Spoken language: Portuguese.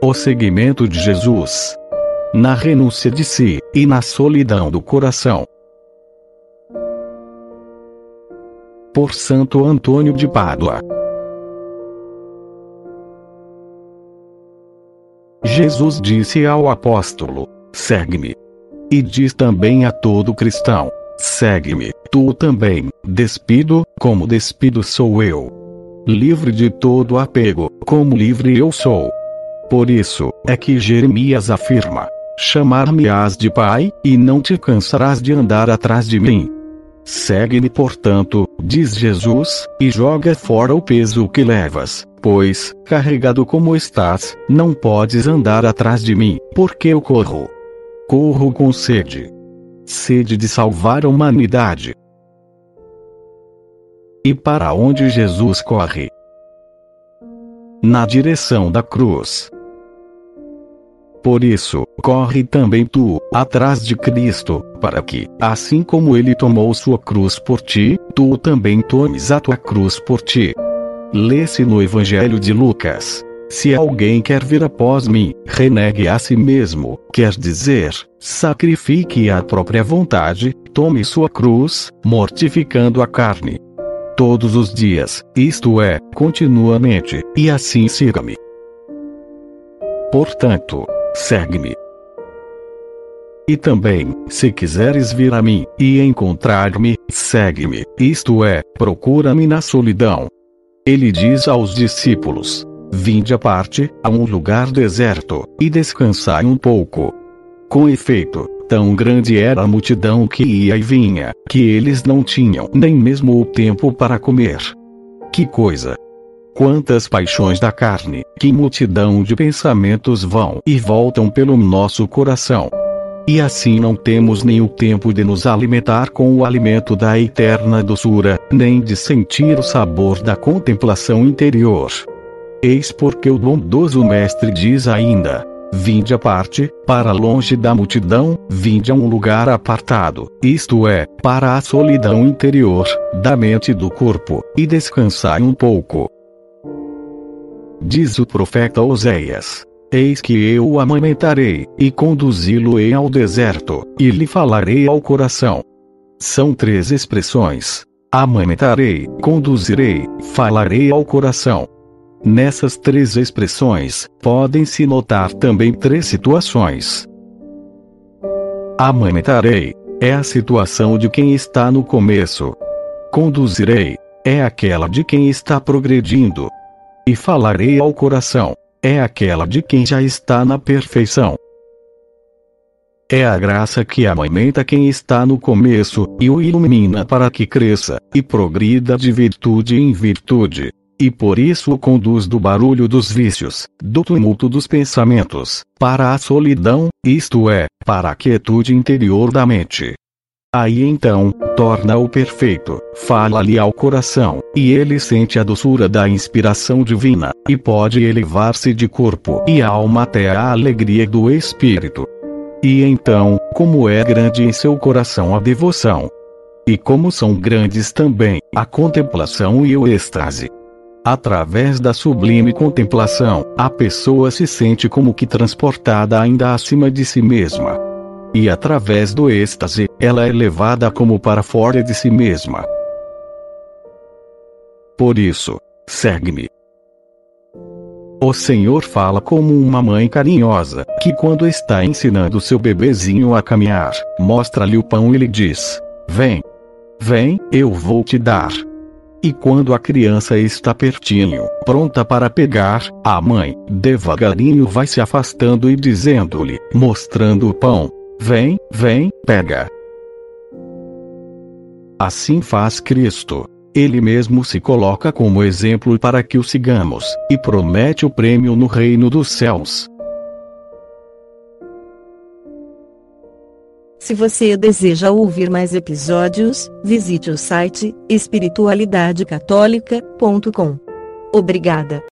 O seguimento de Jesus. Na renúncia de si, e na solidão do coração. Por Santo Antônio de Pádua. Jesus disse ao apóstolo: Segue-me. E diz também a todo cristão: Segue-me, tu também, despido, como despido sou eu. Livre de todo apego, como livre eu sou. Por isso, é que Jeremias afirma: Chamar-me-ás de Pai, e não te cansarás de andar atrás de mim. Segue-me, portanto, diz Jesus, e joga fora o peso que levas, pois, carregado como estás, não podes andar atrás de mim, porque eu corro. Corro com sede. Sede de salvar a humanidade. E para onde Jesus corre? Na direção da cruz. Por isso, corre também tu, atrás de Cristo, para que, assim como ele tomou sua cruz por ti, tu também tomes a tua cruz por ti. Lê-se no Evangelho de Lucas. Se alguém quer vir após mim, renegue a si mesmo, quer dizer, sacrifique a própria vontade, tome sua cruz, mortificando a carne. Todos os dias, isto é, continuamente, e assim siga-me. Portanto, segue-me. E também, se quiseres vir a mim, e encontrar-me, segue-me, isto é, procura-me na solidão. Ele diz aos discípulos: Vinde à parte, a um lugar deserto, e descansai um pouco. Com efeito, tão grande era a multidão que ia e vinha, que eles não tinham nem mesmo o tempo para comer. Que coisa! Quantas paixões da carne, que multidão de pensamentos vão e voltam pelo nosso coração. E assim não temos nem o tempo de nos alimentar com o alimento da eterna doçura, nem de sentir o sabor da contemplação interior. Eis porque o bondoso Mestre diz ainda: Vinde à parte, para longe da multidão, vinde a um lugar apartado, isto é, para a solidão interior, da mente e do corpo, e descansai um pouco. Diz o profeta Oséias: Eis que eu o amamentarei, e conduzi-lo-ei ao deserto, e lhe falarei ao coração. São três expressões: amamentarei, conduzirei, falarei ao coração. Nessas três expressões, podem-se notar também três situações. Amamentarei é a situação de quem está no começo. Conduzirei é aquela de quem está progredindo e falarei ao coração. É aquela de quem já está na perfeição. É a graça que amamenta quem está no começo, e o ilumina para que cresça, e progrida de virtude em virtude. E por isso o conduz do barulho dos vícios, do tumulto dos pensamentos, para a solidão, isto é, para a quietude interior da mente. Aí então, torna-o perfeito, fala-lhe ao coração, e ele sente a doçura da inspiração divina, e pode elevar-se de corpo e alma até a alegria do espírito. E então, como é grande em seu coração a devoção, e como são grandes também a contemplação e o êxtase. Através da sublime contemplação, a pessoa se sente como que transportada ainda acima de si mesma e através do êxtase, ela é levada como para fora de si mesma. Por isso, segue-me. O Senhor fala como uma mãe carinhosa, que quando está ensinando seu bebezinho a caminhar, mostra-lhe o pão e lhe diz: Vem. Vem, eu vou te dar. E quando a criança está pertinho, pronta para pegar, a mãe, devagarinho vai se afastando e dizendo-lhe, mostrando o pão: Vem, vem, pega. Assim faz Cristo. Ele mesmo se coloca como exemplo para que o sigamos, e promete o prêmio no reino dos céus. Se você deseja ouvir mais episódios, visite o site espiritualidadecatólica.com. Obrigada.